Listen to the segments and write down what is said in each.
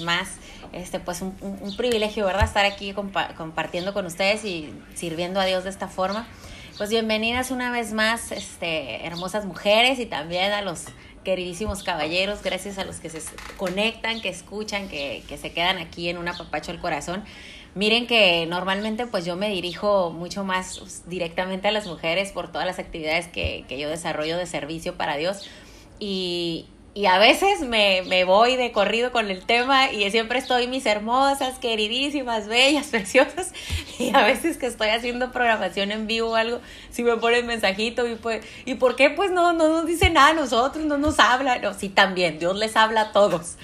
más. Este, pues un, privilegio, ¿verdad? Estar aquí compartiendo con ustedes y sirviendo a Dios de esta forma. Pues bienvenidas una vez más, este, hermosas mujeres y también a los queridísimos caballeros, gracias a los que se conectan, que escuchan, que, que se quedan aquí en un apapacho al corazón. Miren que normalmente pues yo me dirijo mucho más directamente a las mujeres por todas las actividades que, que yo desarrollo de servicio para Dios y, y a veces me, me, voy de corrido con el tema y siempre estoy mis hermosas, queridísimas, bellas, preciosas. Y a veces que estoy haciendo programación en vivo o algo, si me ponen mensajito y pues, ¿y por qué pues no, no nos dice nada a nosotros, no nos habla? No, sí también, Dios les habla a todos.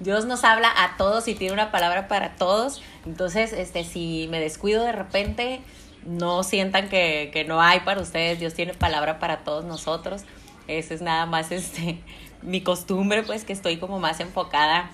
Dios nos habla a todos y tiene una palabra para todos. Entonces, este, si me descuido de repente, no sientan que, que no hay para ustedes. Dios tiene palabra para todos nosotros. Ese es nada más este mi costumbre, pues que estoy como más enfocada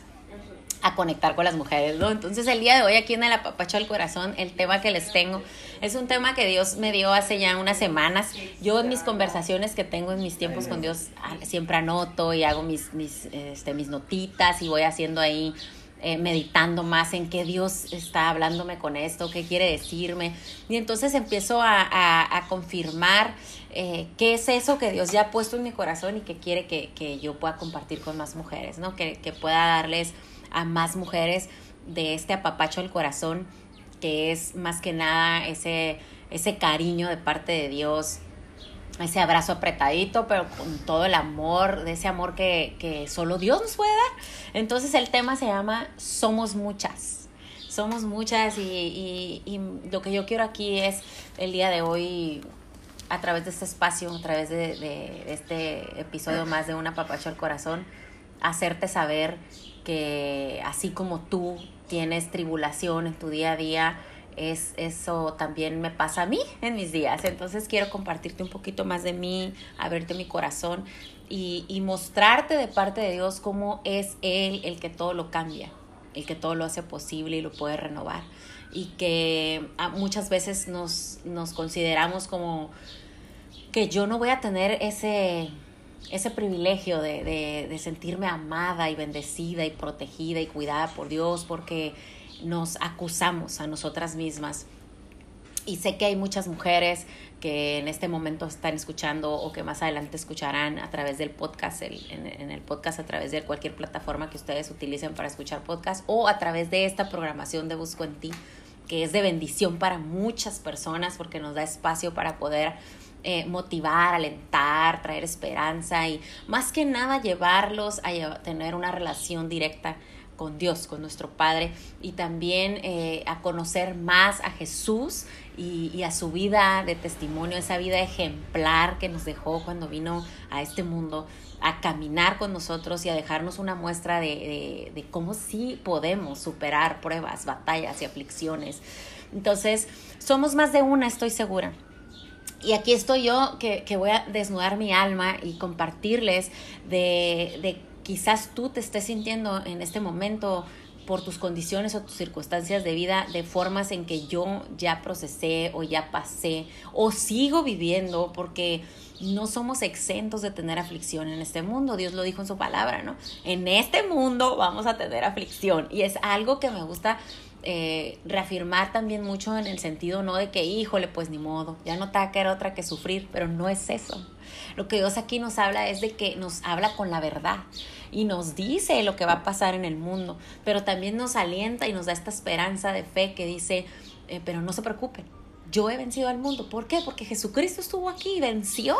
a conectar con las mujeres, ¿no? Entonces el día de hoy aquí en el apapacho al corazón, el tema que les tengo es un tema que Dios me dio hace ya unas semanas. Yo en mis conversaciones que tengo en mis tiempos con Dios ah, siempre anoto y hago mis, mis, este, mis notitas y voy haciendo ahí eh, meditando más en qué Dios está hablándome con esto, qué quiere decirme. Y entonces empiezo a, confirmar eh, qué es eso que Dios ya ha puesto en mi corazón y que quiere que, yo pueda compartir con más mujeres, ¿no? Que, que, pueda darles a más mujeres de este apapacho al corazón, que es más que nada ese, ese cariño de parte de Dios, ese abrazo apretadito, pero con todo el amor, de ese amor que, que solo Dios nos puede dar. Entonces el tema se llama Somos muchas. Somos muchas y, y, lo que yo quiero aquí es el día de hoy, a través de este espacio, a través de, este episodio más de Una Papacho al Corazón, hacerte saber que así como tú tienes tribulación en tu día a día, es, eso también me pasa a mí en mis días. Entonces quiero compartirte un poquito más de mí, abrirte mi corazón y, mostrarte de parte de Dios cómo es Él el que todo lo cambia, el que todo lo hace posible y lo puede renovar. Y que ah, muchas veces nos consideramos como que yo no voy a tener ese, ese privilegio de, de, sentirme amada y bendecida y protegida y cuidada por Dios, porque nos acusamos a nosotras mismas. Y sé que hay muchas mujeres que en este momento están escuchando o que más adelante escucharán a través del podcast, en, el podcast a través de cualquier plataforma que ustedes utilicen para escuchar podcast o a través de esta programación de Busco en Ti, que es de bendición para muchas personas porque nos da espacio para poder eh, motivar, alentar, traer esperanza y más que nada llevarlos a tener una relación directa con Dios, con nuestro Padre, y también eh, a conocer más a Jesús y, a su vida de testimonio, esa vida ejemplar que nos dejó cuando vino a este mundo, a caminar con nosotros y a dejarnos una muestra de, de, cómo sí podemos superar pruebas, batallas y aflicciones. Entonces, somos más de una, estoy segura. Y aquí estoy yo que, que, voy a desnudar mi alma y compartirles de, de quizás tú te estés sintiendo en este momento por tus condiciones o tus circunstancias de vida de formas en que yo ya procesé o ya pasé o sigo viviendo porque no somos exentos de tener aflicción en este mundo. Dios lo dijo en su palabra, ¿no? En este mundo vamos a tener aflicción y es algo que me gusta eh, reafirmar también mucho en el sentido no de que, híjole, pues ni modo, ya no te va a quedar otra que sufrir, pero no es eso. Lo que Dios aquí nos habla es de que nos habla con la verdad y nos dice lo que va a pasar en el mundo, pero también nos alienta y nos da esta esperanza de fe que dice, eh, pero no se preocupen, yo he vencido al mundo. ¿Por qué? Porque Jesucristo estuvo aquí, venció,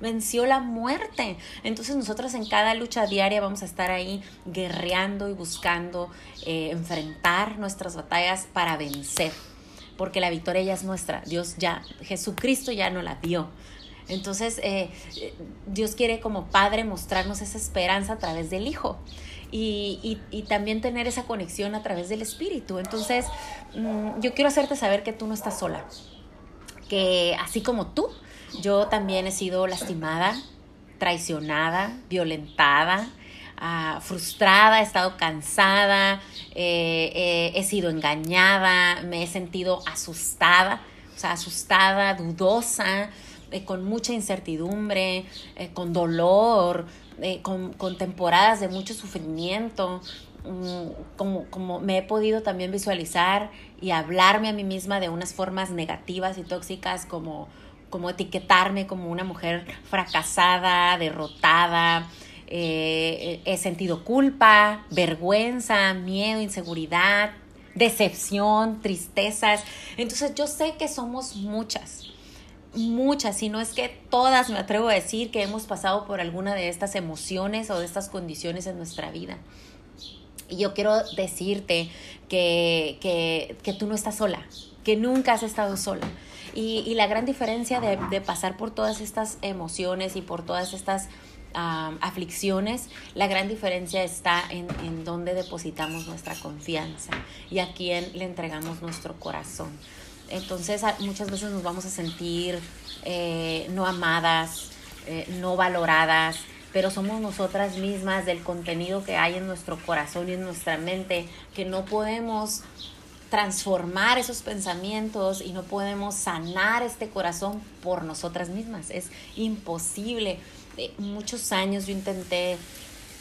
venció la muerte. Entonces nosotros en cada lucha diaria vamos a estar ahí guerreando y buscando eh, enfrentar nuestras batallas para vencer. Porque la victoria ya es nuestra. Dios ya, Jesucristo ya no la dio. Entonces, eh, Dios quiere como Padre mostrarnos esa esperanza a través del Hijo. Y, y, también tener esa conexión a través del Espíritu. Entonces, mm, yo quiero hacerte saber que tú no estás sola, que así como tú, yo también he sido lastimada, traicionada, violentada, ah, frustrada, he estado cansada, eh, eh, he sido engañada, me he sentido asustada, o sea, asustada, dudosa, eh, con mucha incertidumbre, con dolor, eh, con, con, temporadas de mucho sufrimiento, mm, como, como me he podido también visualizar y hablarme a mí misma de unas formas negativas y tóxicas como, como etiquetarme como una mujer fracasada, derrotada, eh, he sentido culpa, vergüenza, miedo, inseguridad, decepción, tristezas. Entonces yo sé que somos muchas, muchas, si no es que todas, me atrevo a decir que hemos pasado por alguna de estas emociones o de estas condiciones en nuestra vida. Y yo quiero decirte que, que, que tú no estás sola, que nunca has estado sola. Y, y la gran diferencia de, de pasar por todas estas emociones y por todas estas aflicciones, la gran diferencia está en, en dónde depositamos nuestra confianza y a quién le entregamos nuestro corazón. Entonces muchas veces nos vamos a sentir eh, no amadas, eh, no valoradas, pero somos nosotras mismas del contenido que hay en nuestro corazón y en nuestra mente que no podemos transformar esos pensamientos y no podemos sanar este corazón por nosotras mismas. Es imposible muchos años yo intenté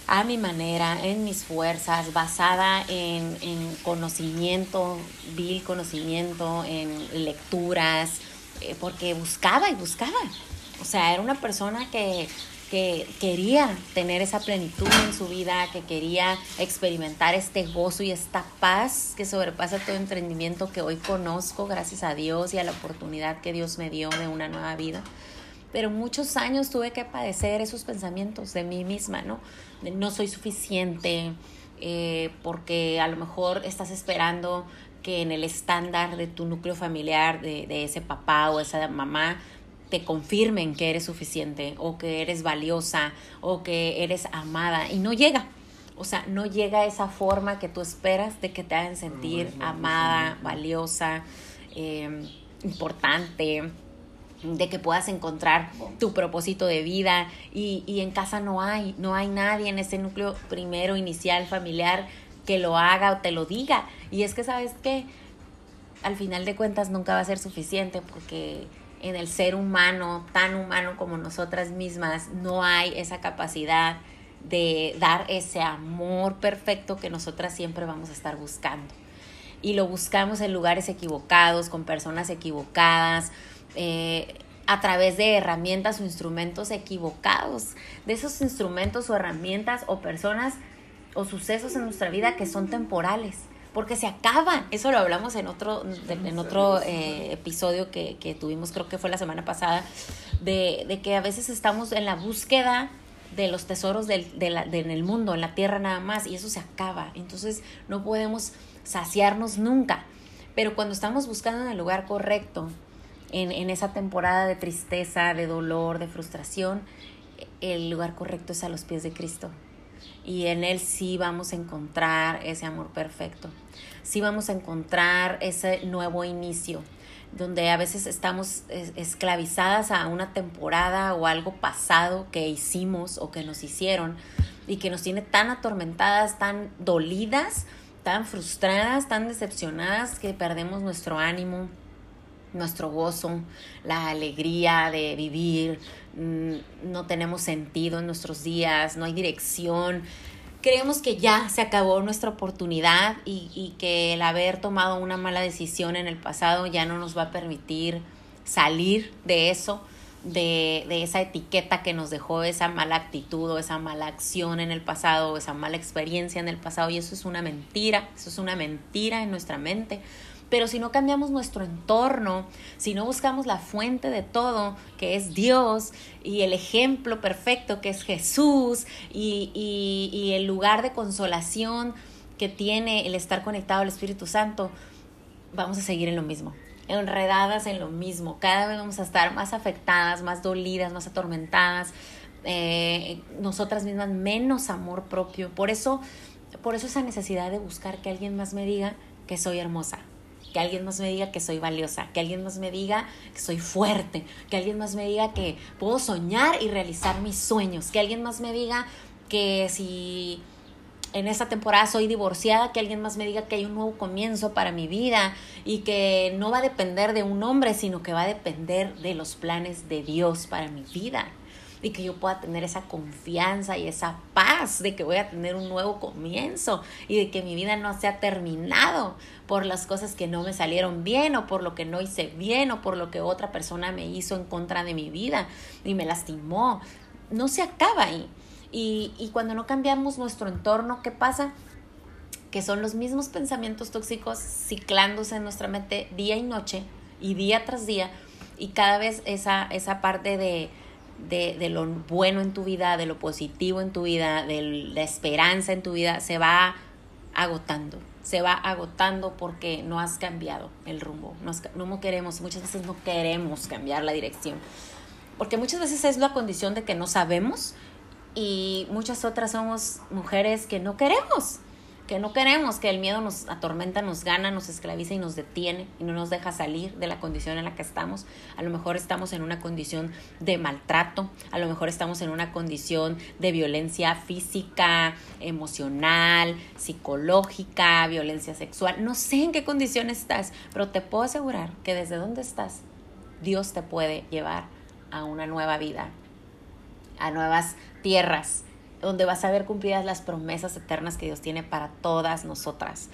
a mi manera, en mis fuerzas, basada en, conocimiento, vil conocimiento, en lecturas, eh, porque buscaba y buscaba. O sea, era una persona que, que quería tener esa plenitud en su vida, que quería experimentar este gozo y esta paz que sobrepasa todo entendimiento que hoy conozco gracias a Dios y a la oportunidad que Dios me dio de una nueva vida pero muchos años tuve que padecer esos pensamientos de mí misma, ¿no? No soy suficiente, eh, porque a lo mejor estás esperando que en el estándar de tu núcleo familiar, de, de ese papá o esa mamá, te confirmen que eres suficiente o que eres valiosa o que eres amada. Y no llega. O sea, no llega esa forma que tú esperas de que te hagan sentir amada, valiosa, eh, importante de que puedas encontrar tu propósito de vida y, y, en casa no hay, no hay nadie en ese núcleo primero, inicial, familiar, que lo haga o te lo diga. Y es que, ¿sabes qué? Al final de cuentas nunca va a ser suficiente porque en el ser humano, tan humano como nosotras mismas, no hay esa capacidad de dar ese amor perfecto que nosotras siempre vamos a estar buscando. Y lo buscamos en lugares equivocados, con personas equivocadas, eh, a través de herramientas o instrumentos equivocados, de esos instrumentos o herramientas o personas o sucesos en nuestra vida que son temporales, porque se acaban. Eso lo hablamos en otro, en otro eh, episodio que, que, tuvimos, creo que fue la semana pasada, de, que a veces estamos en la búsqueda de los tesoros del, de, en el mundo, en la tierra nada más, y eso se acaba. Entonces no podemos saciarnos nunca. Pero cuando estamos buscando en el lugar correcto, en, en esa temporada de tristeza, de dolor, de frustración, el lugar correcto es a los pies de Cristo. Y en Él sí vamos a encontrar ese amor perfecto. Sí vamos a encontrar ese nuevo inicio, donde a veces estamos esclavizadas a una temporada o algo pasado que hicimos o que nos hicieron y que nos tiene tan atormentadas, tan dolidas, tan frustradas, tan decepcionadas que perdemos nuestro ánimo, nuestro gozo, la alegría de vivir, mm, no tenemos sentido en nuestros días, no hay dirección. Creemos que ya se acabó nuestra oportunidad y, y, que el haber tomado una mala decisión en el pasado ya no nos va a permitir salir de eso, de, de esa etiqueta que nos dejó esa mala actitud o esa mala acción en el pasado o esa mala experiencia en el pasado. Y eso es una mentira, eso es una mentira en nuestra mente pero si no cambiamos nuestro entorno, si no buscamos la fuente de todo, que es Dios, y el ejemplo perfecto, que es Jesús, y, y, y el lugar de consolación que tiene el estar conectado al Espíritu Santo, vamos a seguir en lo mismo enredadas en lo mismo. Cada vez vamos a estar más afectadas, más dolidas, más atormentadas, eh, nosotras mismas menos amor propio. Por eso, por eso esa necesidad de buscar que alguien más me diga que soy hermosa, que alguien más me diga que soy valiosa, que alguien más me diga que soy fuerte, que alguien más me diga que puedo soñar y realizar mis sueños, que alguien más me diga que si en esta temporada soy divorciada, que alguien más me diga que hay un nuevo comienzo para mi vida y que no va a depender de un hombre, sino que va a depender de los planes de Dios para mi vida. Y que yo pueda tener esa confianza y esa paz de que voy a tener un nuevo comienzo y de que mi vida no se ha terminado por las cosas que no me salieron bien o por lo que no hice bien o por lo que otra persona me hizo en contra de mi vida y me lastimó. No se acaba ahí. Y, y cuando no cambiamos nuestro entorno, ¿qué pasa? Que son los mismos pensamientos tóxicos ciclándose en nuestra mente día y noche y día tras día y cada vez esa, esa parte de, de, lo bueno en tu vida, de lo positivo en tu vida, de la esperanza en tu vida, se va agotando, se va agotando porque no has cambiado el rumbo, no, no queremos, muchas veces no queremos cambiar la dirección, porque muchas veces es la condición de que no sabemos y muchas otras somos mujeres que no queremos, que no queremos, que el miedo nos atormenta, nos gana, nos esclaviza y nos detiene y no nos deja salir de la condición en la que estamos. A lo mejor estamos en una condición de maltrato, a lo mejor estamos en una condición de violencia física, emocional, psicológica, violencia sexual. No sé en qué condición estás, pero te puedo asegurar que desde donde estás, Dios te puede llevar a una nueva vida, a nuevas tierras, donde vas a ver cumplidas las promesas eternas que Dios tiene para todas nosotras.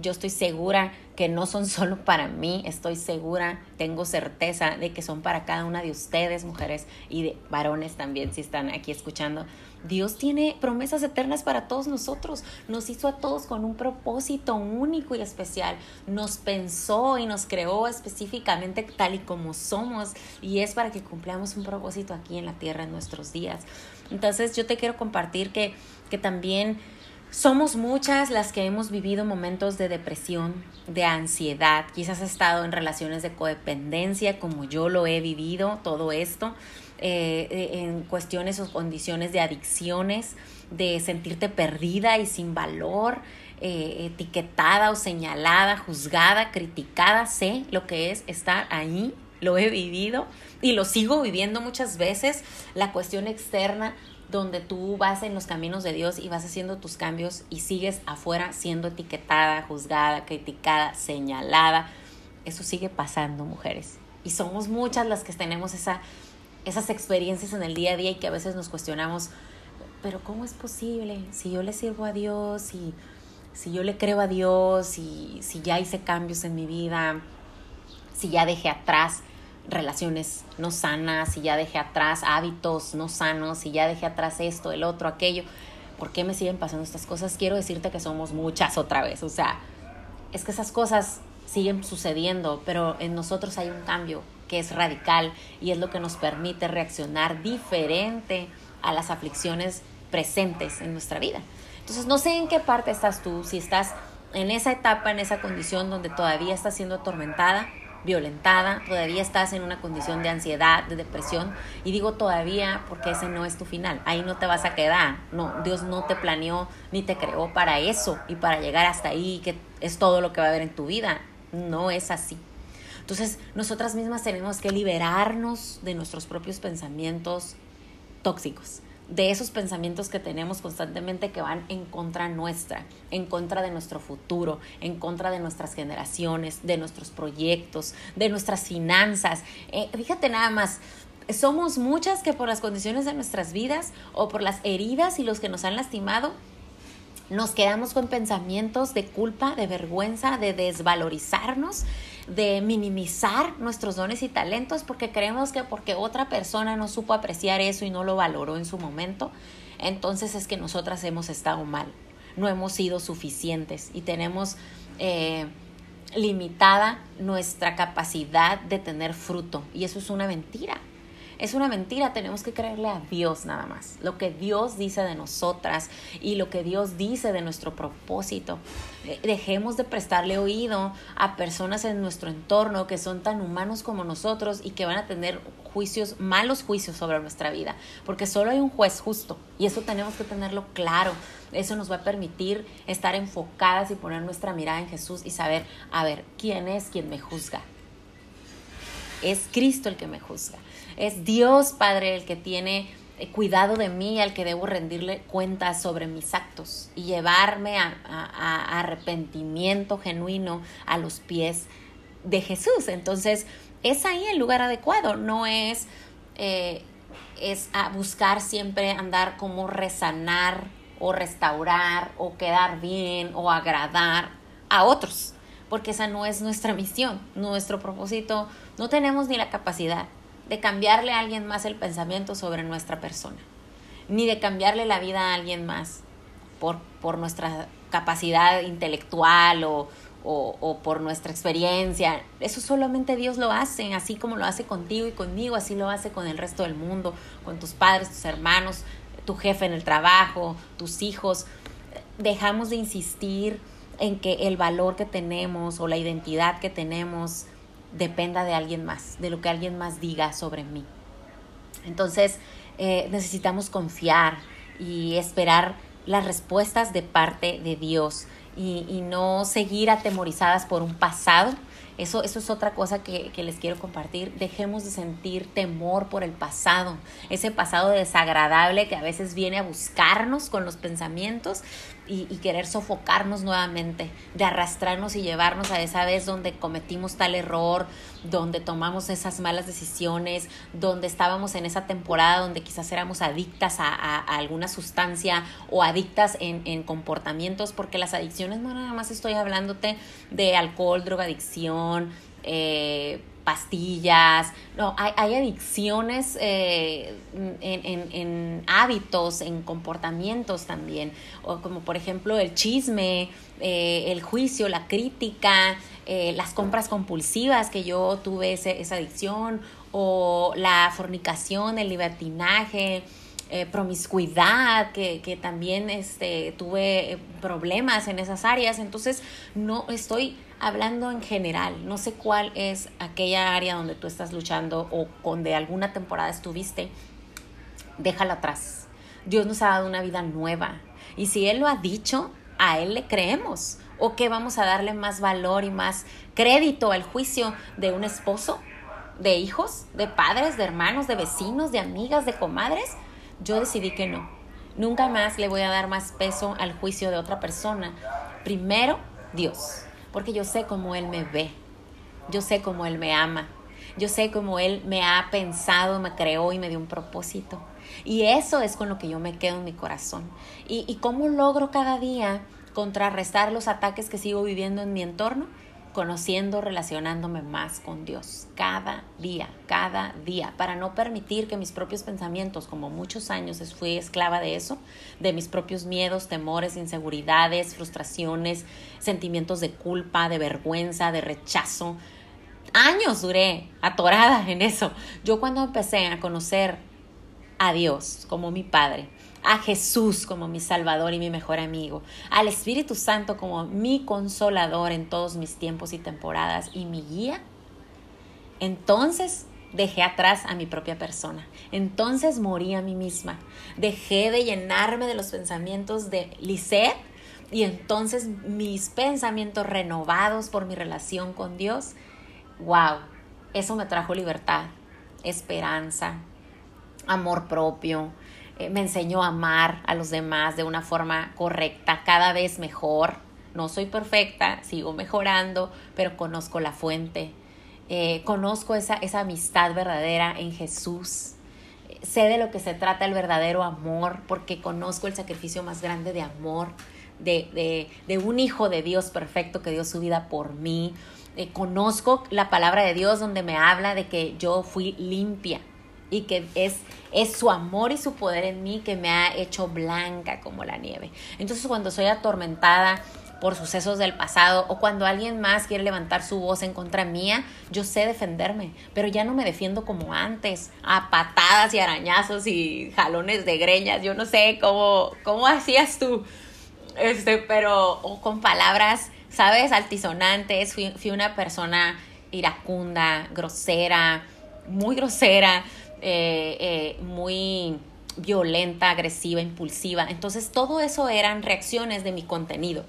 Yo estoy segura que no son solo para mí, estoy segura, tengo certeza de que son para cada una de ustedes, mujeres y de varones también, si están aquí escuchando. Dios tiene promesas eternas para todos nosotros. Nos hizo a todos con un propósito único y especial. Nos pensó y nos creó específicamente tal y como somos. Y es para que cumplamos un propósito aquí en la tierra en nuestros días. Entonces yo te quiero compartir que, que también somos muchas las que hemos vivido momentos de depresión, de ansiedad, quizás has estado en relaciones de codependencia como yo lo he vivido, todo esto, eh, eh, en cuestiones o condiciones de adicciones, de sentirte perdida y sin valor, eh, etiquetada o señalada, juzgada, criticada, sé lo que es estar ahí, lo he vivido y lo sigo viviendo muchas veces, la cuestión externa donde tú vas en los caminos de Dios y vas haciendo tus cambios y sigues afuera siendo etiquetada, juzgada, criticada, señalada. Eso sigue pasando, mujeres. Y somos muchas las que tenemos esa, esas experiencias en el día a día y que a veces nos cuestionamos, pero ¿cómo es posible? Si yo le sirvo a Dios y si yo le creo a Dios y si ya hice cambios en mi vida, si ya dejé atrás relaciones no sanas, si ya dejé atrás hábitos no sanos, si ya dejé atrás esto, el otro, aquello, ¿por qué me siguen pasando estas cosas? Quiero decirte que somos muchas otra vez, o sea, es que esas cosas siguen sucediendo, pero en nosotros hay un cambio que es radical y es lo que nos permite reaccionar diferente a las aflicciones presentes en nuestra vida. Entonces, no sé en qué parte estás tú, si estás en esa etapa, en esa condición donde todavía estás siendo atormentada, violentada, todavía estás en una condición de ansiedad, de depresión, y digo todavía porque ese no es tu final, ahí no te vas a quedar, no, Dios no te planeó ni te creó para eso y para llegar hasta ahí, que es todo lo que va a haber en tu vida, no es así. Entonces, nosotras mismas tenemos que liberarnos de nuestros propios pensamientos tóxicos de esos pensamientos que tenemos constantemente que van en contra nuestra, en contra de nuestro futuro, en contra de nuestras generaciones, de nuestros proyectos, de nuestras finanzas. Eh, fíjate nada más, somos muchas que por las condiciones de nuestras vidas o por las heridas y los que nos han lastimado, nos quedamos con pensamientos de culpa, de vergüenza, de desvalorizarnos, de minimizar nuestros dones y talentos porque creemos que porque otra persona no supo apreciar eso y no lo valoró en su momento, entonces es que nosotras hemos estado mal, no hemos sido suficientes y tenemos eh, limitada nuestra capacidad de tener fruto y eso es una mentira. Es una mentira, tenemos que creerle a Dios nada más, lo que Dios dice de nosotras y lo que Dios dice de nuestro propósito. Eh, dejemos de prestarle oído a personas en nuestro entorno que son tan humanos como nosotros y que van a tener juicios, malos juicios sobre nuestra vida, porque solo hay un juez justo y eso tenemos que tenerlo claro. Eso nos va a permitir estar enfocadas y poner nuestra mirada en Jesús y saber, a ver, ¿quién es quien me juzga? Es Cristo el que me juzga. Es Dios, Padre, el que tiene eh, cuidado de mí, al que debo rendirle cuentas sobre mis actos y llevarme a, arrepentimiento genuino a los pies de Jesús. Entonces, es ahí el lugar adecuado, no es... Eh, es buscar siempre andar como resanar o restaurar o quedar bien o agradar a otros, porque esa no es nuestra misión, nuestro propósito, no tenemos ni la capacidad de cambiarle a alguien más el pensamiento sobre nuestra persona, ni de cambiarle la vida a alguien más por, por nuestra capacidad intelectual o, o, por nuestra experiencia. Eso solamente Dios lo hace, así como lo hace contigo y conmigo, así lo hace con el resto del mundo, con tus padres, tus hermanos, tu jefe en el trabajo, tus hijos. Dejamos de insistir en que el valor que tenemos o la identidad que tenemos dependa de alguien más, de lo que alguien más diga sobre mí. Entonces, eh, necesitamos confiar y esperar las respuestas de parte de Dios y, y no seguir atemorizadas por un pasado eso, eso es otra cosa que, les quiero compartir. Dejemos de sentir temor por el pasado, ese pasado desagradable que a veces viene a buscarnos con los pensamientos y, querer sofocarnos nuevamente, de arrastrarnos y llevarnos a esa vez donde cometimos tal error, donde tomamos esas malas decisiones, donde estábamos en esa temporada donde quizás éramos adictas a, alguna sustancia o adictas en, en comportamientos, porque las adicciones no nada más estoy hablándote de alcohol, drogadicción, eh, pastillas, no, hay, adicciones eh, en, hábitos, en comportamientos también, o como por ejemplo el chisme, eh, el juicio, la crítica, las compras compulsivas, que yo tuve esa adicción, o la fornicación, el libertinaje, promiscuidad, que, que, también este, tuve problemas en esas áreas. Entonces, no estoy hablando en general, no sé cuál es aquella área donde tú estás luchando o donde alguna temporada estuviste, déjala atrás. Dios nos ha dado una vida nueva y si Él lo ha dicho, a Él le creemos. ¿O que vamos a darle más valor y más crédito al juicio de un esposo, de hijos, de padres, de hermanos, de vecinos, de amigas, de comadres? Yo decidí que no. Nunca más le voy a dar más peso al juicio de otra persona. Primero, Dios porque yo sé cómo Él me ve, yo sé cómo Él me ama, yo sé cómo Él me ha pensado, me creó y me dio un propósito. Y eso es con lo que yo me quedo en mi corazón. Y, y cómo logro cada día contrarrestar los ataques que sigo viviendo en mi entorno conociendo, relacionándome más con Dios cada día, cada día, para no permitir que mis propios pensamientos, como muchos años fui esclava de eso, de mis propios miedos, temores, inseguridades, frustraciones, sentimientos de culpa, de vergüenza, de rechazo. Años duré atorada en eso. Yo cuando empecé a conocer a Dios como mi Padre, a Jesús como mi Salvador y mi mejor amigo, al Espíritu Santo como mi consolador en todos mis tiempos y temporadas y mi guía, entonces dejé atrás a mi propia persona. Entonces morí a mí misma. Dejé de llenarme de los pensamientos de Lisette y entonces mis pensamientos renovados por mi relación con Dios, wow, eso me trajo libertad, esperanza, amor propio, eh, me enseñó a amar a los demás de una forma correcta, cada vez mejor. No soy perfecta, sigo mejorando, pero conozco la fuente. Eh, conozco esa, esa amistad verdadera en Jesús. Sé de lo que se trata el verdadero amor, porque conozco el sacrificio más grande de amor, de, de, de un hijo de Dios perfecto que dio su vida por mí. Eh, conozco la palabra de Dios donde me habla de que yo fui limpia y que es, es su amor y su poder en mí que me ha hecho blanca como la nieve. Entonces cuando soy atormentada por sucesos del pasado o cuando alguien más quiere levantar su voz en contra mía, yo sé defenderme, pero ya no me defiendo como antes, a patadas y arañazos y jalones de greñas, yo no sé cómo, cómo hacías tú, este, pero o con palabras, ¿sabes? Altisonantes, fui, fui una persona iracunda, grosera, muy grosera, eh, eh, muy violenta, agresiva, impulsiva. Entonces todo eso eran reacciones de mi contenido,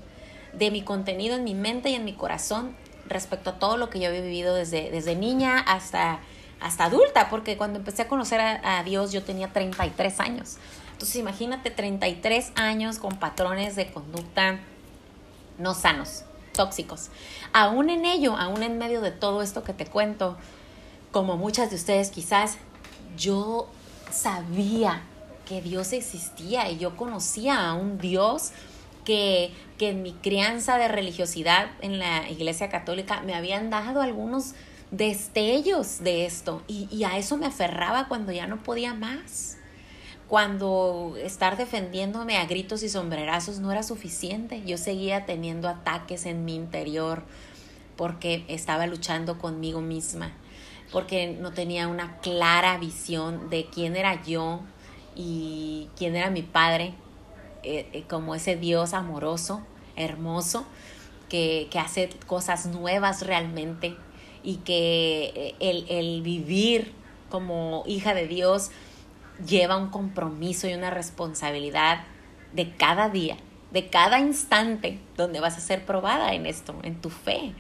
de mi contenido en mi mente y en mi corazón respecto a todo lo que yo había vivido desde, desde niña hasta, hasta adulta, porque cuando empecé a conocer a, a Dios yo tenía 33 años. Entonces imagínate 33 años con patrones de conducta no sanos, tóxicos. Aún en ello, aún en medio de todo esto que te cuento, como muchas de ustedes quizás yo sabía que Dios existía y yo conocía a un Dios que, que en mi crianza de religiosidad en la iglesia católica me habían dado algunos destellos de esto. Y, y a eso me aferraba cuando ya no podía más. Cuando estar defendiéndome a gritos y sombrerazos no era suficiente. Yo seguía teniendo ataques en mi interior porque estaba luchando conmigo misma, porque no tenía una clara visión de quién era yo y quién era mi padre, eh, eh, como ese Dios amoroso, hermoso, que, que, hace cosas nuevas realmente y que eh, el, el vivir como hija de Dios lleva un compromiso y una responsabilidad de cada día, de cada instante donde vas a ser probada en esto, en tu fe,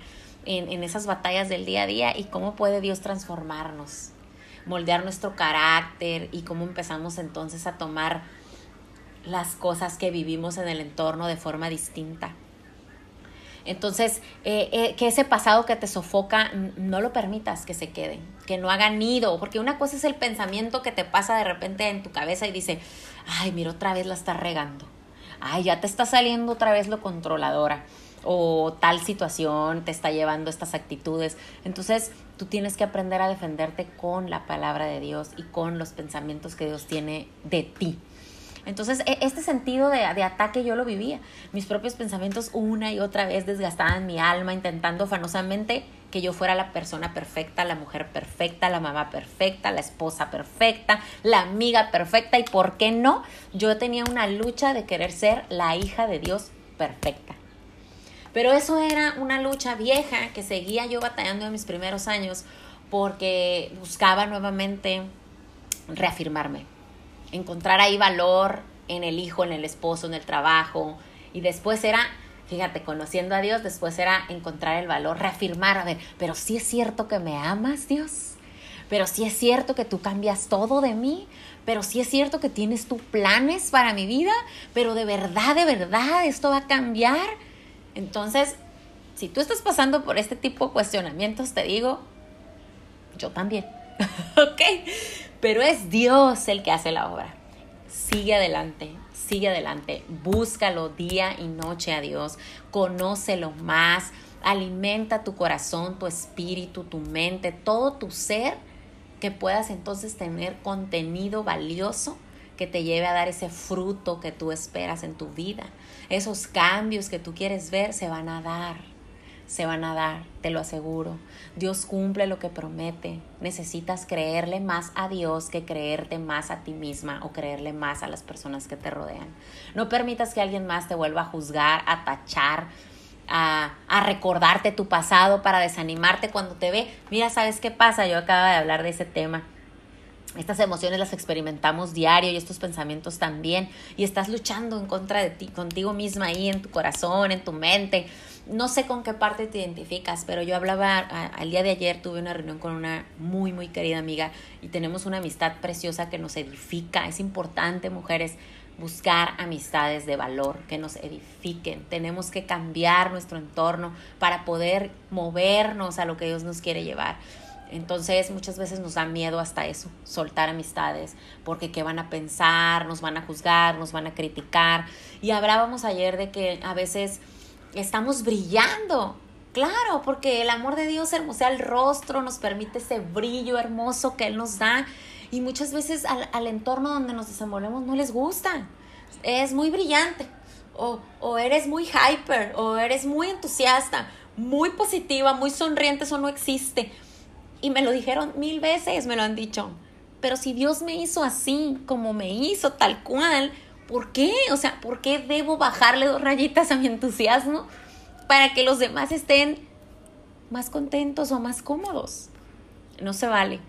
en, en esas batallas del día a día y cómo puede Dios transformarnos, moldear nuestro carácter y cómo empezamos entonces a tomar las cosas que vivimos en el entorno de forma distinta. Entonces, eh, eh, que ese pasado que te sofoca, no lo permitas que se quede, que no haga nido, porque una cosa es el pensamiento que te pasa de repente en tu cabeza y dice, ay, mira, otra vez la estás regando, ay, ya te está saliendo otra vez lo controladora, o tal situación te está llevando estas actitudes. Entonces, tú tienes que aprender a defenderte con la palabra de Dios y con los pensamientos que Dios tiene de ti. Entonces, e, este sentido de, ataque yo lo vivía. Mis propios pensamientos una y otra vez desgastaban mi alma, intentando afanosamente que yo fuera la persona perfecta, la mujer perfecta, la mamá perfecta, la esposa perfecta, la amiga perfecta y, ¿por qué no? Yo tenía una lucha de querer ser la hija de Dios perfecta. Pero eso era una lucha vieja que seguía yo batallando en mis primeros años porque buscaba nuevamente reafirmarme, encontrar ahí valor en el hijo, en el esposo, en el trabajo. Y después era, fíjate, conociendo a Dios, después era encontrar el valor, reafirmar, a ver, pero sí es cierto que me amas, Dios. Pero sí es cierto que tú cambias todo de mí. Pero sí es cierto que tienes tus planes para mi vida. Pero de verdad, de verdad, esto va a cambiar. Entonces, si tú estás pasando por este tipo de cuestionamientos, te digo, yo también. ¿Ok? Pero es Dios el que hace la obra. Sigue adelante, sigue adelante. Búscalo día y noche a Dios. Conócelo más. Alimenta tu corazón, tu espíritu, tu mente, todo tu ser, que puedas entonces tener contenido valioso que te lleve a dar ese fruto que tú esperas en tu vida. Esos cambios que tú quieres ver se van a dar se van a dar, te lo aseguro. Dios cumple lo que promete. Necesitas creerle más a Dios que creerte más a ti misma o creerle más a las personas que te rodean. No permitas que alguien más te vuelva a juzgar, a tachar, a, a, recordarte tu pasado para desanimarte cuando te ve. Mira, ¿sabes qué pasa? Yo acabo de hablar de ese tema. Estas emociones las experimentamos diario y estos pensamientos también. Y estás luchando en contra de ti, contigo misma ahí en tu corazón, en tu mente no sé con qué parte te identificas, pero yo hablaba al día de ayer, tuve una reunión con una muy, muy querida amiga y tenemos una amistad preciosa que nos edifica. Es importante, mujeres, buscar amistades de valor que nos edifiquen. Tenemos que cambiar nuestro entorno para poder movernos a lo que Dios nos quiere llevar. Entonces muchas veces nos da miedo hasta eso, soltar amistades, porque qué van a pensar, nos van a juzgar, nos van a criticar. Y hablábamos ayer de que a veces estamos brillando. Claro, porque el amor de Dios hermosea el rostro, nos permite ese brillo hermoso que Él nos da. Y muchas veces al, entorno donde nos desenvolvemos no les gusta. Es muy brillante. O, o eres muy hyper, o eres muy entusiasta, muy positiva, muy sonriente, eso no existe. Y me lo dijeron mil veces, me lo han dicho. Pero si Dios me hizo así, como me hizo, tal cual, ¿por qué? O sea, ¿por qué debo bajarle dos rayitas a mi entusiasmo para que los demás estén más contentos o más cómodos? No se vale.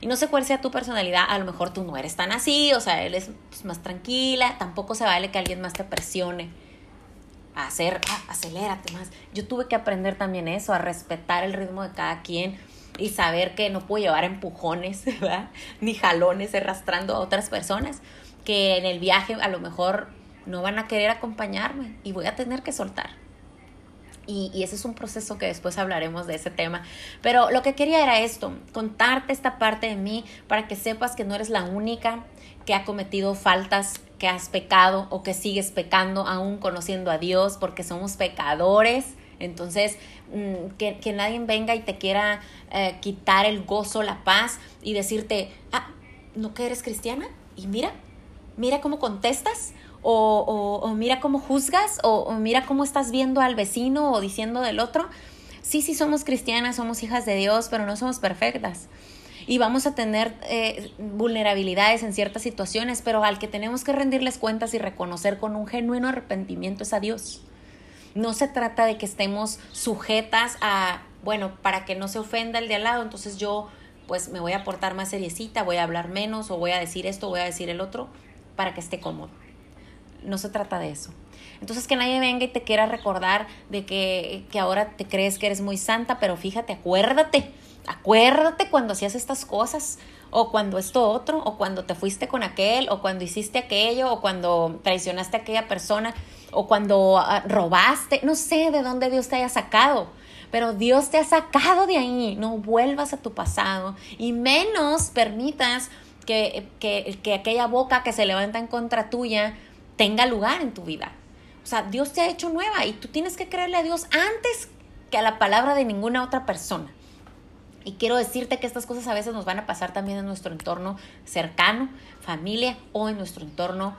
Y no sé cuál sea tu personalidad, a lo mejor tú no eres tan así, o sea, él es pues, más tranquila, tampoco se vale que alguien más te presione a hacer, ah, acelérate más. Yo tuve que aprender también eso, a respetar el ritmo de cada quien y saber que no puedo llevar empujones, ni jalones arrastrando a otras personas que en el viaje a lo mejor no van a querer acompañarme y voy a tener que soltar. Y, y, ese es un proceso que después hablaremos de ese tema. Pero lo que quería era esto, contarte esta parte de mí para que sepas que no eres la única que ha cometido faltas, que has pecado o que sigues pecando aún conociendo a Dios, porque somos pecadores. Entonces, mm, que, que, nadie venga y te quiera eh, quitar el gozo, la paz y decirte, ah, ¿no que eres cristiana? Y mira, mira cómo contestas, o, o, mira cómo juzgas, o, o, mira cómo estás viendo al vecino o diciendo del otro. Sí, sí somos cristianas, somos hijas de Dios, pero no somos perfectas. Y vamos a tener eh, vulnerabilidades en ciertas situaciones, pero al que tenemos que rendirles cuentas y reconocer con un genuino arrepentimiento es a Dios. No se trata de que estemos sujetas a, bueno, para que no se ofenda el de al lado, entonces yo pues me voy a portar más seriecita, voy a hablar menos o voy a decir esto, voy a decir el otro, para que esté cómodo no se trata de eso. Entonces que nadie venga y te quiera recordar de que, que ahora te crees que eres muy santa, pero fíjate, acuérdate, acuérdate cuando hacías estas cosas, o cuando esto otro, o cuando te fuiste con aquel, o cuando hiciste aquello, o cuando traicionaste a aquella persona, o cuando ah, robaste, no sé de dónde Dios te haya sacado. Pero Dios te ha sacado de ahí, no vuelvas a tu pasado y menos permitas que, que, que aquella boca que se levanta en contra tuya tenga lugar en tu vida. O sea, Dios te ha hecho nueva y tú tienes que creerle a Dios antes que a la palabra de ninguna otra persona. Y quiero decirte que estas cosas a veces nos van a pasar también en nuestro entorno cercano, familia o en nuestro entorno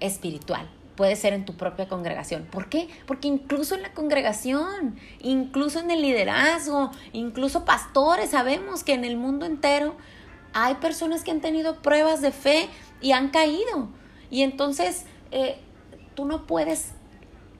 espiritual. Puede ser en tu propia congregación. ¿Por qué? Porque incluso en la congregación, incluso en el liderazgo, incluso pastores, sabemos que en el mundo entero hay personas que han tenido pruebas de fe y han caído. Y entonces eh, tú no puedes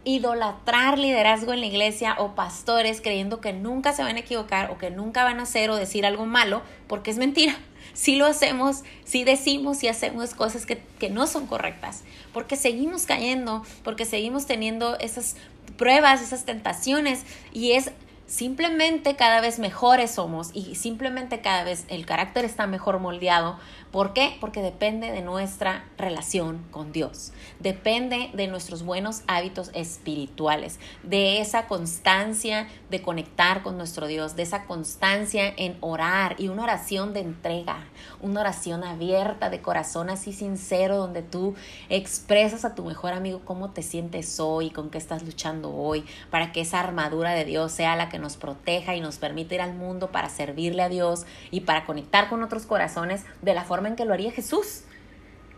idolatrar liderazgo en la iglesia o pastores creyendo que nunca se van a equivocar o que nunca van a hacer o decir algo malo, porque es mentira. Si lo hacemos, si decimos y hacemos cosas que, que no son correctas, porque seguimos cayendo, porque seguimos teniendo esas pruebas, esas tentaciones y es simplemente cada vez mejores somos y simplemente cada vez el carácter está mejor moldeado ¿Por qué? Porque depende de nuestra relación con Dios, depende de nuestros buenos hábitos espirituales, de esa constancia de conectar con nuestro Dios, de esa constancia en orar y una oración de entrega, una oración abierta de corazón así sincero donde tú expresas a tu mejor amigo cómo te sientes hoy, con qué estás luchando hoy, para que esa armadura de Dios sea la que nos proteja y nos permita ir al mundo para servirle a Dios y para conectar con otros corazones de la forma en que lo haría Jesús.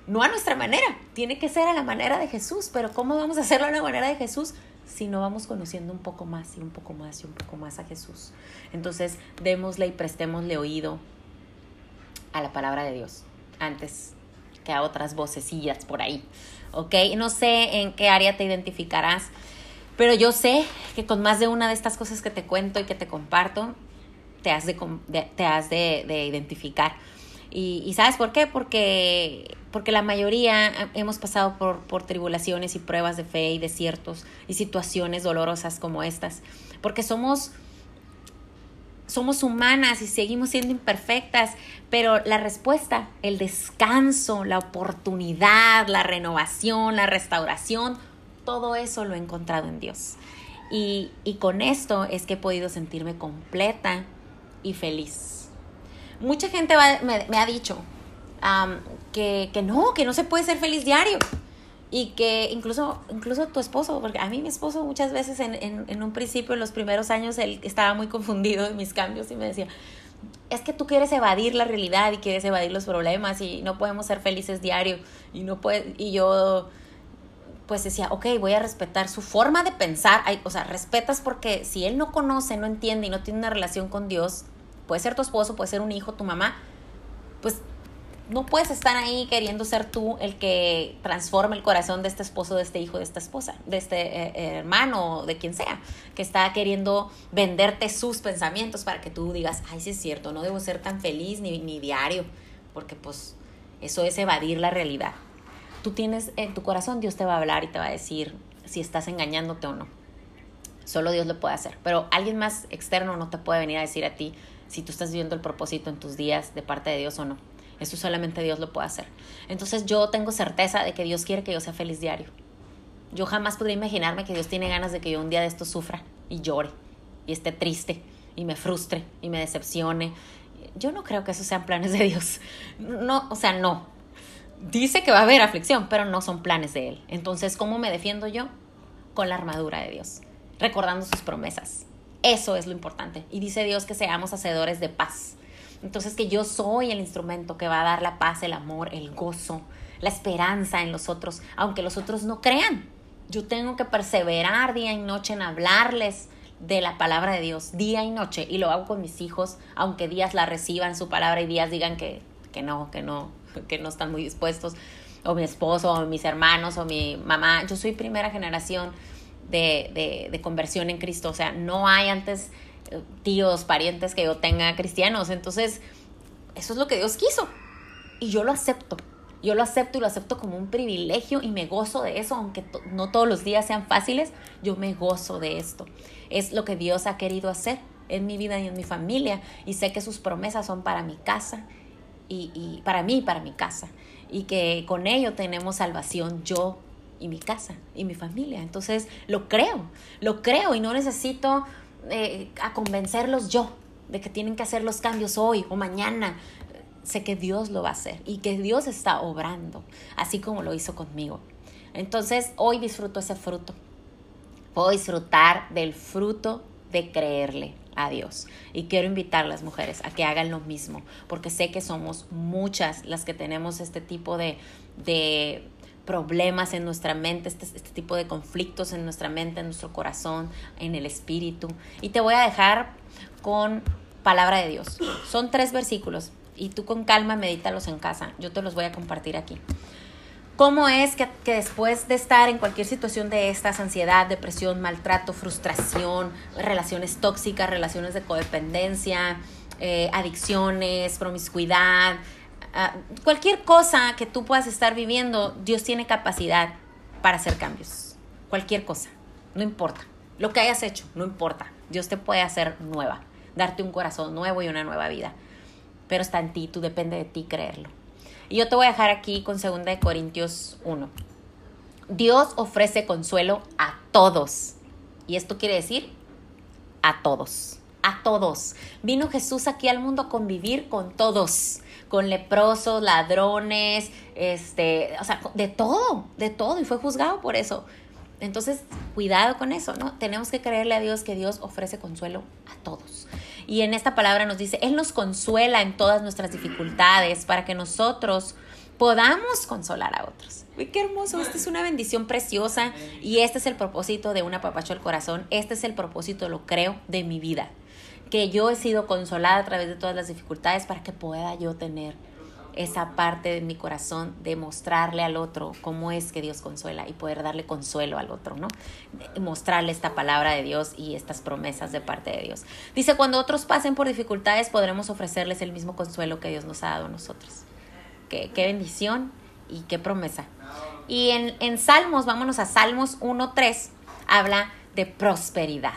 No a nuestra manera, tiene que ser a la manera de Jesús, pero ¿cómo vamos a hacerlo a la manera de Jesús? Si no vamos conociendo un poco más y un poco más y un poco más a Jesús. Entonces, démosle y prestémosle oído a la palabra de Dios antes que a otras vocecillas por ahí. ¿Ok? No sé en qué área te identificarás, pero yo sé que con más de una de estas cosas que te cuento y que te comparto, te has de, te has de, de identificar. Y, ¿sabes por qué? Porque, porque la mayoría hemos pasado por, tribulaciones y pruebas de fe y desiertos y situaciones dolorosas como estas. Porque somos somos humanas y seguimos siendo imperfectas, pero la respuesta, el descanso, la oportunidad, la renovación, la restauración, todo eso lo he encontrado en Dios. Y con esto es que he podido sentirme completa y feliz mucha gente me, ha dicho que, no, que no se puede ser feliz diario. Y que incluso, incluso tu esposo, porque a mí mi esposo muchas veces en, en, un principio, en los primeros años, él estaba muy confundido en mis cambios y me decía, es que tú quieres evadir la realidad y quieres evadir los problemas y no podemos ser felices diario. Y, no puede, y yo pues decía, ok, voy a respetar su forma de pensar. o sea, respetas porque si él no conoce, no entiende y no tiene una relación con Dios, puede ser tu esposo, puede ser un hijo, tu mamá, pues no puedes estar ahí queriendo ser tú el que transforme el corazón de este esposo, de este hijo, de esta esposa, de este eh, hermano, de quien sea, que está queriendo venderte sus pensamientos para que tú digas, ay, sí es cierto, no debo ser tan feliz ni, ni diario, porque pues eso es evadir la realidad. Tú tienes en tu corazón, Dios te va a hablar y te va a decir si estás engañándote o no. Solo Dios lo puede hacer, pero alguien más externo no te puede venir a decir a ti, si tú estás viviendo el propósito en tus días de parte de Dios o no. Eso solamente Dios lo puede hacer. Entonces yo tengo certeza de que Dios quiere que yo sea feliz diario. Yo jamás podría imaginarme que Dios tiene ganas de que yo un día de esto sufra y llore y esté triste y me frustre y me decepcione. Yo no creo que esos sean planes de Dios. No, o sea, no. Dice que va a haber aflicción, pero no son planes de Él. Entonces, ¿cómo me defiendo yo? Con la armadura de Dios, recordando sus promesas. Eso es lo importante. Y dice Dios que seamos hacedores de paz. Entonces, que yo soy el instrumento que va a dar la paz, el amor, el gozo, la esperanza en los otros, aunque los otros no crean. Yo tengo que perseverar día y noche en hablarles de la palabra de Dios, día y noche, y lo hago con mis hijos, aunque días la reciban su palabra y días digan que, que no, que no, que no están muy dispuestos, o mi esposo, o mis hermanos, o mi mamá. Yo soy primera generación de, de, de conversión en Cristo, o sea, no hay antes eh, tíos, parientes que yo tenga cristianos, entonces eso es lo que Dios quiso, y yo lo acepto. Yo lo acepto y lo acepto como un privilegio y me gozo de eso, aunque no todos los días sean fáciles, yo me gozo de esto. Es lo que Dios ha querido hacer en mi vida y en mi familia. Y sé que sus promesas son para mi casa y, y para mí y para mi casa. Y que con ello tenemos salvación yo y mi casa y mi familia. Entonces lo creo, lo creo y no necesito eh, a convencerlos yo de que tienen que hacer los cambios hoy o mañana sé que Dios lo va a hacer y que Dios está obrando, así como lo hizo conmigo. Entonces, hoy disfruto ese fruto. Puedo disfrutar del fruto de creerle a Dios. Y quiero invitar a las mujeres a que hagan lo mismo, porque sé que somos muchas las que tenemos este tipo de, de problemas en nuestra mente, este, este tipo de conflictos en nuestra mente, en nuestro corazón, en el espíritu. Y te voy a dejar con palabra de Dios. Son tres versículos y tú con calma medítalos en casa. Yo te los voy a compartir aquí. ¿Cómo es que, después de estar en cualquier situación de estas, ansiedad, depresión, maltrato, frustración, relaciones tóxicas, relaciones de codependencia, eh, adicciones, promiscuidad, ah, cualquier cosa que tú puedas estar viviendo, Dios tiene capacidad para hacer cambios. Cualquier cosa, no importa. Lo que hayas hecho, no importa. Dios te puede hacer nueva, darte un corazón nuevo y una nueva vida pero está en ti, tú depende de ti creerlo. Y yo te voy a dejar aquí con 2 de Corintios 1. Dios ofrece consuelo a todos. Y esto quiere decir a todos, a todos. Vino Jesús aquí al mundo a convivir con todos, con leprosos, ladrones, este, o sea, de todo, de todo y fue juzgado por eso. Entonces, cuidado con eso, ¿no? Tenemos que creerle a Dios que Dios ofrece consuelo a todos. Y en esta palabra nos dice, Él nos consuela en todas nuestras dificultades para que nosotros podamos consolar a otros. Qué hermoso, esta es una bendición preciosa y este es el propósito de una papacho al corazón, este es el propósito, lo creo, de mi vida, que yo he sido consolada a través de todas las dificultades para que pueda yo tener esa parte de mi corazón de mostrarle al otro cómo es que Dios consuela y poder darle consuelo al otro, ¿no? Mostrarle esta palabra de Dios y estas promesas de parte de Dios. Dice, cuando otros pasen por dificultades podremos ofrecerles el mismo consuelo que Dios nos ha dado a nosotros. Qué, qué bendición y qué promesa. Y en, en Salmos, vámonos a Salmos 1.3, habla de prosperidad,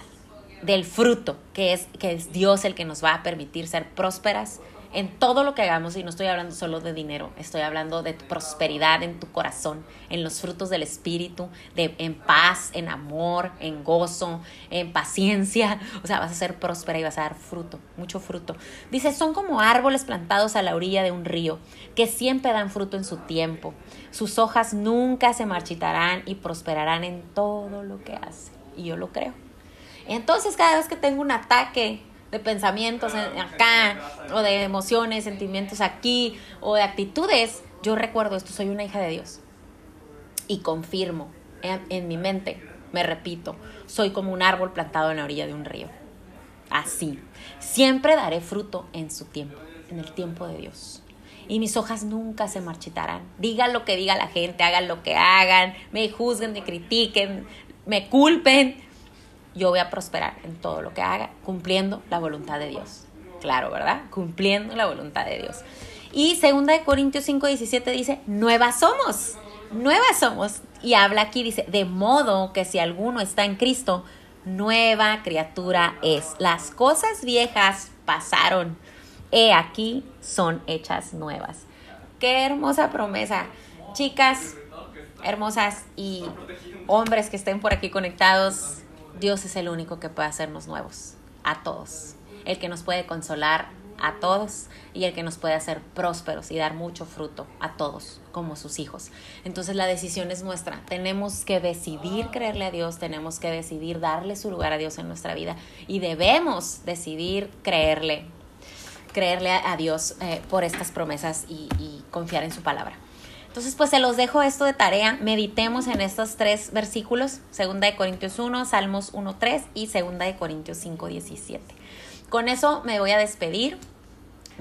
del fruto, que es, que es Dios el que nos va a permitir ser prósperas en todo lo que hagamos, y no estoy hablando solo de dinero, estoy hablando de prosperidad en tu corazón, en los frutos del Espíritu, de, en paz, en amor, en gozo, en paciencia. O sea, vas a ser próspera y vas a dar fruto, mucho fruto. Dice, son como árboles plantados a la orilla de un río, que siempre dan fruto en su tiempo. Sus hojas nunca se marchitarán y prosperarán en todo lo que hacen. Y yo lo creo. Entonces, cada vez que tengo un ataque de pensamientos acá, o de emociones, sentimientos aquí, o de actitudes, yo recuerdo esto, soy una hija de Dios. Y confirmo en, en mi mente, me repito, soy como un árbol plantado en la orilla de un río. Así. Siempre daré fruto en su tiempo, en el tiempo de Dios. Y mis hojas nunca se marchitarán. Digan lo que diga la gente, hagan lo que hagan, me juzguen, me critiquen, me culpen yo voy a prosperar en todo lo que haga, cumpliendo la voluntad de Dios. Claro, ¿verdad? Cumpliendo la voluntad de Dios. Y segunda de Corintios 5, 17 dice, nuevas somos, nuevas somos. Y habla aquí, dice, de modo que si alguno está en Cristo, nueva criatura es. Las cosas viejas pasaron, he aquí son hechas nuevas. Qué hermosa promesa. Chicas hermosas y hombres que estén por aquí conectados, Dios es el único que puede hacernos nuevos, a todos. El que nos puede consolar a todos y el que nos puede hacer prósperos y dar mucho fruto a todos como sus hijos. Entonces la decisión es nuestra. Tenemos que decidir creerle a Dios, tenemos que decidir darle su lugar a Dios en nuestra vida y debemos decidir creerle, creerle a, Dios eh, por estas promesas y, y confiar en su palabra. Entonces, pues se los dejo esto de tarea. Meditemos en estos tres versículos, segunda de Corintios 1, Salmos 1, 3 y segunda de Corintios 5, 17. Con eso me voy a despedir.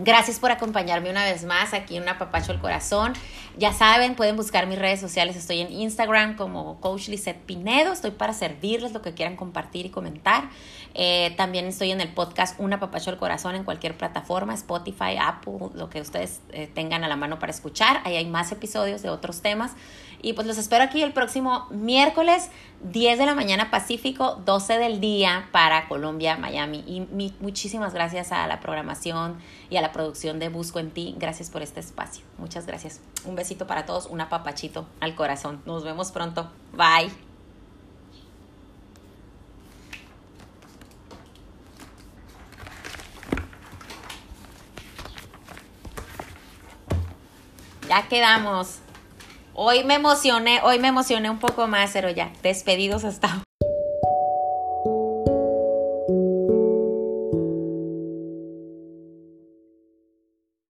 Gracias por acompañarme una vez más aquí en Una Papacho el Corazón. Ya saben, pueden buscar mis redes sociales. Estoy en Instagram como Coach Lizette Pinedo. Estoy para servirles lo que quieran compartir y comentar. Eh, también estoy en el podcast Una Papacho el Corazón en cualquier plataforma, Spotify, Apple, lo que ustedes eh, tengan a la mano para escuchar. Ahí hay más episodios de otros temas. Y pues los espero aquí el próximo miércoles, 10 de la mañana Pacífico, 12 del día para Colombia, Miami. Y muchísimas gracias a la programación y a la producción de Busco en Ti. Gracias por este espacio. Muchas gracias. Un besito para todos, un apapachito al corazón. Nos vemos pronto. Bye. Ya quedamos. Hoy me emocioné, hoy me emocioné un poco más, pero ya, despedidos hasta